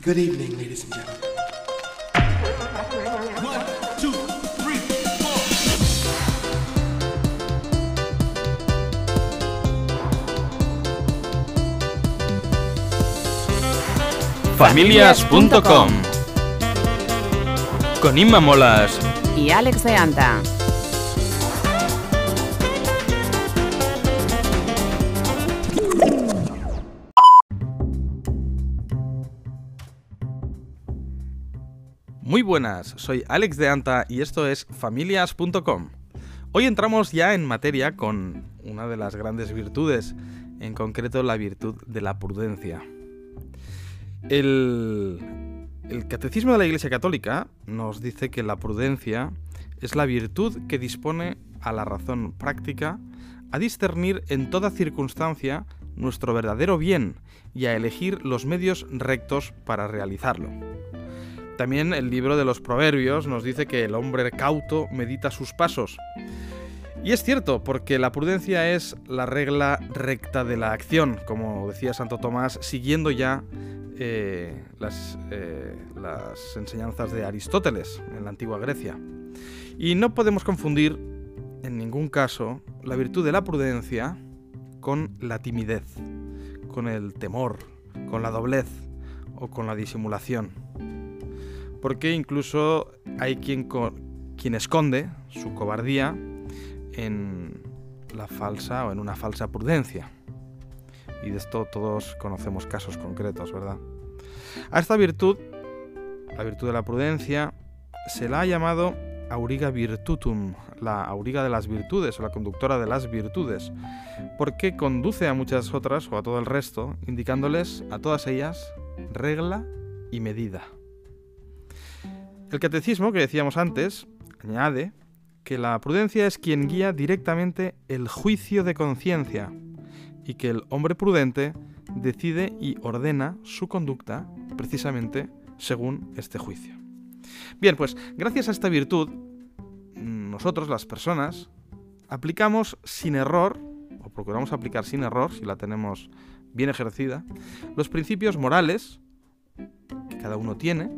Good evening, ladies and gentlemen. One, two, three, four. Familias.com Con Inma Molas y Alex de Anta. Muy buenas, soy Alex de Anta y esto es Familias.com. Hoy entramos ya en materia con una de las grandes virtudes, en concreto la virtud de la prudencia. El, Catecismo de la Iglesia Católica nos dice que la prudencia es la virtud que dispone a la razón práctica a discernir en toda circunstancia nuestro verdadero bien y a elegir los medios rectos para realizarlo. También el libro de los Proverbios nos dice que el hombre cauto medita sus pasos. Y es cierto, porque la prudencia es la regla recta de la acción, como decía Santo Tomás, siguiendo ya eh, eh, las enseñanzas de Aristóteles en la antigua Grecia. Y no podemos confundir en ningún caso la virtud de la prudencia con la timidez, con el temor, con la doblez o con la disimulación. Porque incluso hay quien, quien esconde su cobardía en la falsa o en una falsa prudencia. Y de esto todos conocemos casos concretos, ¿verdad? A esta virtud, la virtud de la prudencia, se la ha llamado auriga virtutum, la auriga de las virtudes o la conductora de las virtudes, porque conduce a muchas otras o a todo el resto, indicándoles a todas ellas regla y medida. El catecismo que decíamos antes añade que la prudencia es quien guía directamente el juicio de conciencia y que el hombre prudente decide y ordena su conducta precisamente según este juicio. Bien, pues gracias a esta virtud, nosotros, las personas, aplicamos sin error, o procuramos aplicar sin error, si la tenemos bien ejercida, los principios morales que cada uno tiene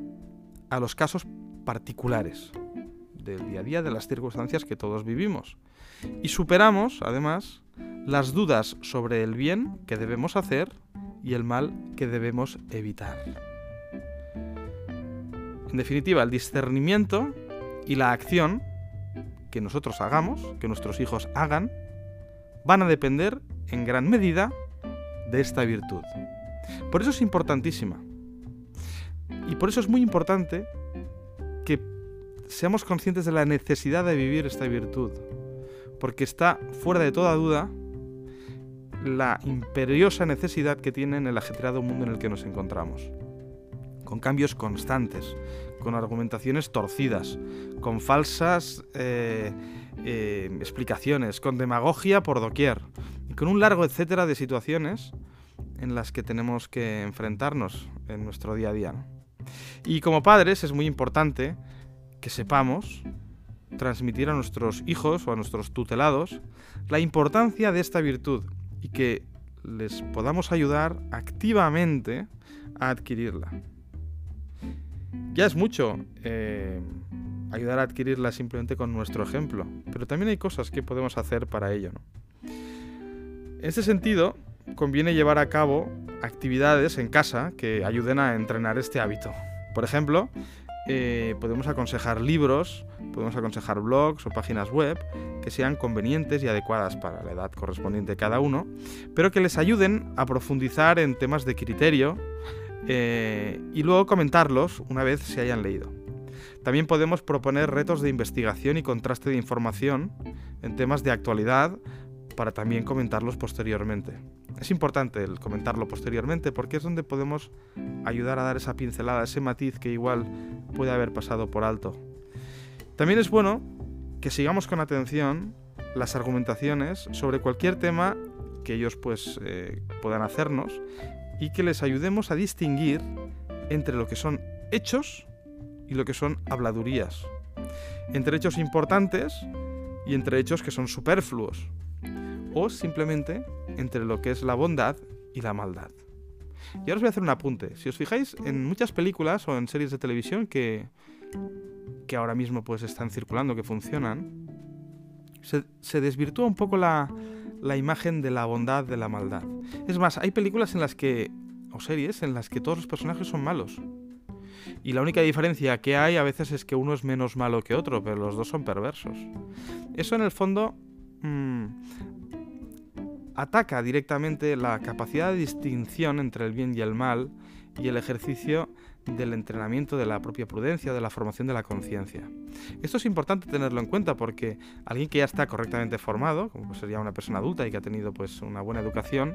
a los casos particulares del día a día, de las circunstancias que todos vivimos. Y superamos, además, las dudas sobre el bien que debemos hacer y el mal que debemos evitar. En definitiva, el discernimiento y la acción que nosotros hagamos, que nuestros hijos hagan, van a depender en gran medida de esta virtud. Por eso es importantísima. Y por eso es muy importante seamos conscientes de la necesidad de vivir esta virtud. Porque está fuera de toda duda la imperiosa necesidad que tiene en el ajetreado mundo en el que nos encontramos. Con cambios constantes, con argumentaciones torcidas, con falsas eh, eh, explicaciones, con demagogia por doquier, y con un largo etcétera de situaciones en las que tenemos que enfrentarnos en nuestro día a día. Y como padres es muy importante que sepamos transmitir a nuestros hijos o a nuestros tutelados la importancia de esta virtud y que les podamos ayudar activamente a adquirirla. Ya es mucho eh, ayudar a adquirirla simplemente con nuestro ejemplo, pero también hay cosas que podemos hacer para ello. ¿no? En este sentido, conviene llevar a cabo actividades en casa que ayuden a entrenar este hábito. Por ejemplo, eh, podemos aconsejar libros, podemos aconsejar blogs o páginas web que sean convenientes y adecuadas para la edad correspondiente de cada uno, pero que les ayuden a profundizar en temas de criterio eh, y luego comentarlos una vez se hayan leído. También podemos proponer retos de investigación y contraste de información en temas de actualidad para también comentarlos posteriormente. Es importante el comentarlo posteriormente porque es donde podemos ayudar a dar esa pincelada, ese matiz que igual puede haber pasado por alto. También es bueno que sigamos con atención las argumentaciones sobre cualquier tema que ellos pues eh, puedan hacernos y que les ayudemos a distinguir entre lo que son hechos y lo que son habladurías. Entre hechos importantes y entre hechos que son superfluos. O simplemente entre lo que es la bondad y la maldad. Y ahora os voy a hacer un apunte. Si os fijáis en muchas películas o en series de televisión que, que ahora mismo pues están circulando, que funcionan, se, desvirtúa un poco la, la imagen de la bondad, de la maldad. Es más, hay películas en las que, o series, en las que todos los personajes son malos. Y la única diferencia que hay a veces es que uno es menos malo que otro, pero los dos son perversos. Eso en el fondo mm, ataca directamente la capacidad de distinción entre el bien y el mal y el ejercicio del entrenamiento de la propia prudencia, de la formación de la conciencia. Esto es importante tenerlo en cuenta porque alguien que ya está correctamente formado, como sería una persona adulta y que ha tenido pues una buena educación,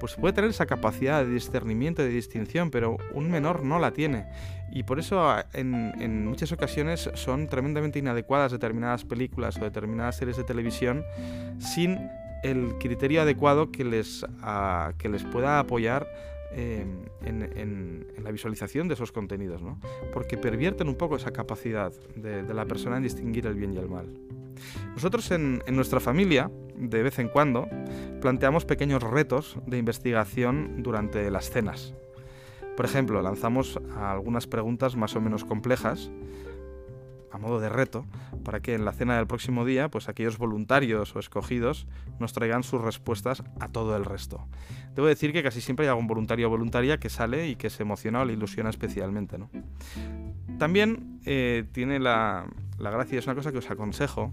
pues puede tener esa capacidad de discernimiento, de distinción, pero un menor no la tiene. Y por eso en, en muchas ocasiones son tremendamente inadecuadas determinadas películas o determinadas series de televisión sin el criterio adecuado que les, a, que les pueda apoyar eh, en, la visualización de esos contenidos, ¿no? porque pervierten un poco esa capacidad de, la persona en distinguir el bien y el mal. Nosotros en nuestra familia, de vez en cuando, planteamos pequeños retos de investigación durante las cenas. Por ejemplo, lanzamos algunas preguntas más o menos complejas a modo de reto, para que en la cena del próximo día, pues aquellos voluntarios o escogidos nos traigan sus respuestas a todo el resto. Debo decir que casi siempre hay algún voluntario o voluntaria que sale y que se emociona o le ilusiona especialmente. ¿no? También eh, tiene la, la gracia, es una cosa que os aconsejo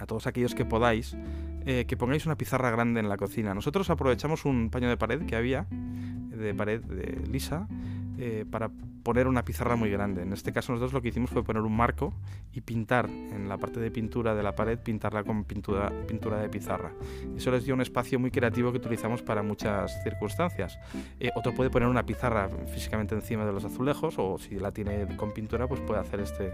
a todos aquellos que podáis, eh, que pongáis una pizarra grande en la cocina. Nosotros aprovechamos un paño de pared que había, de pared de lisa, eh, para poner una pizarra muy grande. En este caso nosotros lo que hicimos fue poner un marco y pintar la parte de pintura de la pared, pintarla con pintura, pintura de pizarra. Eso les dio un espacio muy creativo que utilizamos para muchas circunstancias. Eh, otro puede poner una pizarra físicamente encima de los azulejos o si la tiene con pintura pues puede hacer este,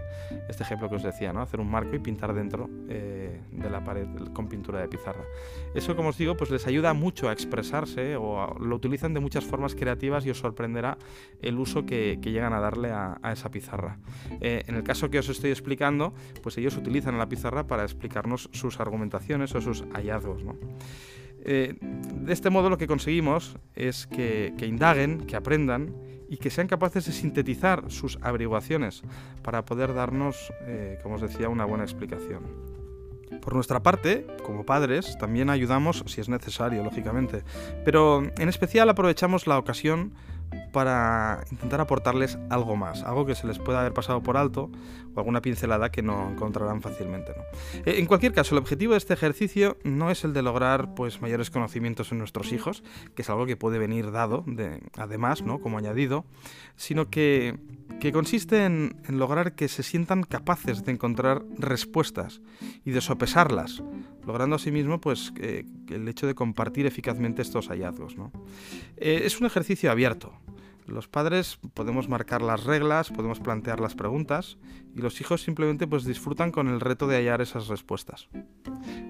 este ejemplo que os decía, ¿no? hacer un marco y pintar dentro eh, de la pared con pintura de pizarra. Eso como os digo pues les ayuda mucho a expresarse o a, lo utilizan de muchas formas creativas y os sorprenderá el uso que, que llegan a darle a, a esa pizarra. Eh, en el caso que os estoy explicando, pues ellos utilizan la pizarra para explicarnos sus argumentaciones o sus hallazgos. Eh, de este modo lo que conseguimos es que, que, indaguen, que aprendan y que sean capaces de sintetizar sus averiguaciones para poder darnos, eh, como os decía, una buena explicación. Por nuestra parte, como padres, también ayudamos si es necesario, lógicamente, pero en especial aprovechamos la ocasión para intentar aportarles algo más, algo que se les pueda haber pasado por alto o alguna pincelada que no encontrarán fácilmente. ¿no? En cualquier caso, el objetivo de este ejercicio no es el de lograr pues, mayores conocimientos en nuestros hijos, que es algo que puede venir dado, de, además, ¿no? como añadido, sino que, que consiste en, lograr que se sientan capaces de encontrar respuestas y de sopesarlas, logrando asimismo pues, eh, el hecho de compartir eficazmente estos hallazgos. ¿no? Eh, es un ejercicio abierto. Los padres podemos marcar las reglas, podemos plantear las preguntas y los hijos simplemente pues disfrutan con el reto de hallar esas respuestas.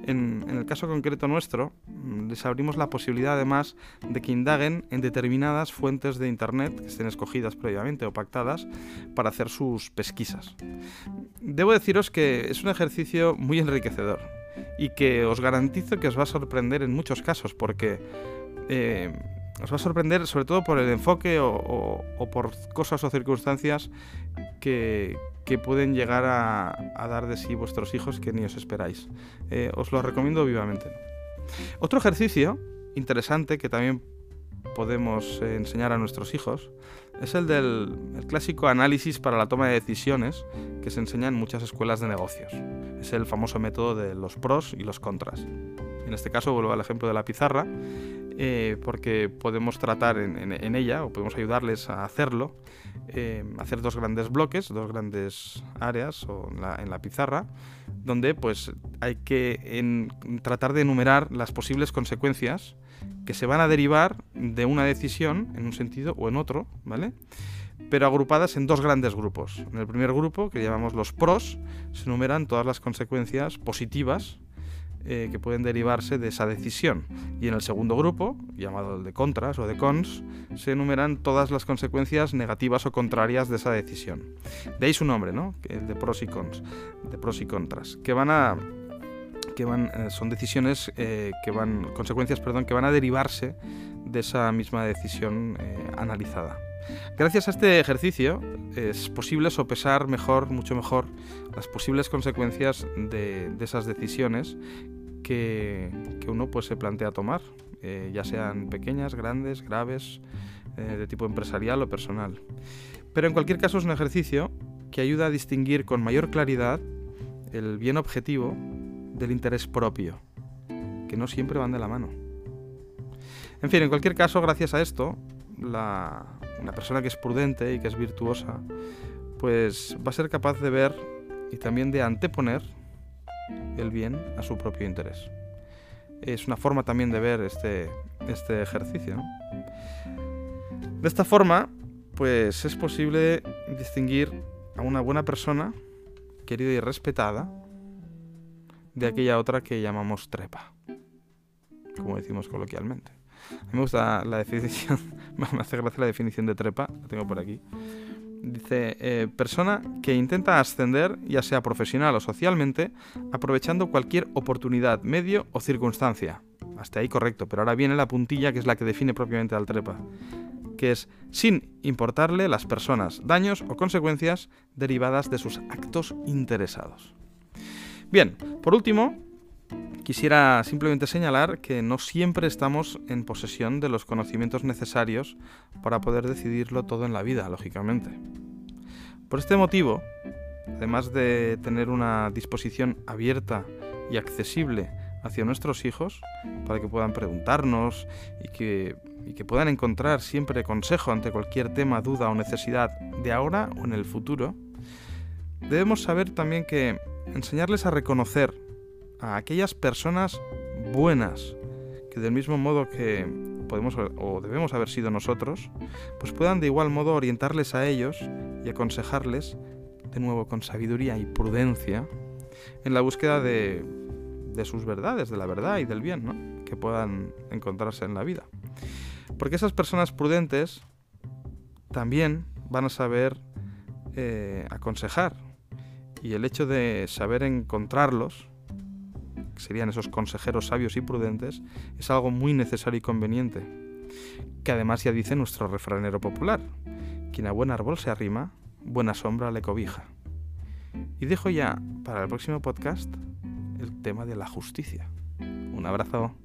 En, el caso concreto nuestro, les abrimos la posibilidad además de que indaguen en determinadas fuentes de Internet que estén escogidas previamente o pactadas para hacer sus pesquisas. Debo deciros que es un ejercicio muy enriquecedor y que os garantizo que os va a sorprender en muchos casos porque... Eh, os va a sorprender sobre todo por el enfoque o, o, o por cosas o circunstancias que, que pueden llegar a, a, dar de sí vuestros hijos que ni os esperáis. Eh, os lo recomiendo vivamente. Otro ejercicio interesante que también podemos eh, enseñar a nuestros hijos es el del el clásico análisis para la toma de decisiones que se enseña en muchas escuelas de negocios. Es el famoso método de los pros y los contras. En este caso vuelvo al ejemplo de la pizarra eh, porque podemos tratar en, en, en, ella o podemos ayudarles a hacerlo, eh, hacer dos grandes bloques, dos grandes áreas o en, la, en la pizarra, donde pues hay que tratar de enumerar las posibles consecuencias que se van a derivar de una decisión en un sentido o en otro, ¿vale? pero agrupadas en dos grandes grupos. En el primer grupo, que llamamos los pros, se enumeran todas las consecuencias positivas eh, que pueden derivarse de esa decisión. Y en el segundo grupo, llamado el de contras o de cons, se enumeran todas las consecuencias negativas o contrarias de esa decisión. De ahí su nombre, ¿no? El de pros y cons, de pros y contras, que van a que van, eh, son decisiones eh, que van, consecuencias, perdón, que van a derivarse de esa misma decisión analizada. Gracias a este ejercicio es posible sopesar mejor, mucho mejor, las posibles consecuencias de, esas decisiones que, uno pues, se plantea tomar, ya sean pequeñas, grandes, graves, de tipo empresarial o personal. Pero en cualquier caso es un ejercicio que ayuda a distinguir con mayor claridad el bien objetivo del interés propio, que no siempre van de la mano. En fin, en cualquier caso, gracias a esto, la, una persona que es prudente y que es virtuosa, pues va a ser capaz de ver y también de anteponer el bien a su propio interés. Es una forma también de ver este, este ejercicio. De esta forma, pues es posible distinguir a una buena persona, querida y respetada, de aquella otra que llamamos trepa, como decimos coloquialmente. A mí me gusta la definición, me hace gracia la definición de trepa, la tengo por aquí. Dice, eh, persona que intenta ascender, ya sea profesional o socialmente, aprovechando cualquier oportunidad, medio o circunstancia. Hasta ahí correcto, pero ahora viene la puntilla que es la que define propiamente al trepa, que es sin importarle las personas, daños o consecuencias derivadas de sus actos interesados. Bien, por último, quisiera simplemente señalar que no siempre estamos en posesión de los conocimientos necesarios para poder decidirlo todo en la vida, lógicamente. Por este motivo, además de tener una disposición abierta y accesible hacia nuestros hijos, para que puedan preguntarnos y que, puedan encontrar siempre consejo ante cualquier tema, duda o necesidad de ahora o en el futuro, debemos saber también que enseñarles a reconocer a aquellas personas buenas, que del mismo modo que podemos o debemos haber sido nosotros, pues puedan de igual modo orientarles a ellos y aconsejarles, de nuevo con sabiduría y prudencia, en la búsqueda de, de sus verdades, de la verdad y del bien, ¿no? que puedan encontrarse en la vida. Porque esas personas prudentes también van a saber eh, aconsejar y el hecho de saber encontrarlos, que serían esos consejeros sabios y prudentes, es algo muy necesario y conveniente. Que además ya dice nuestro refranero popular, quien a buen árbol se arrima, buena sombra le cobija. Y dejo ya para el próximo podcast el tema de la justicia. Un abrazo.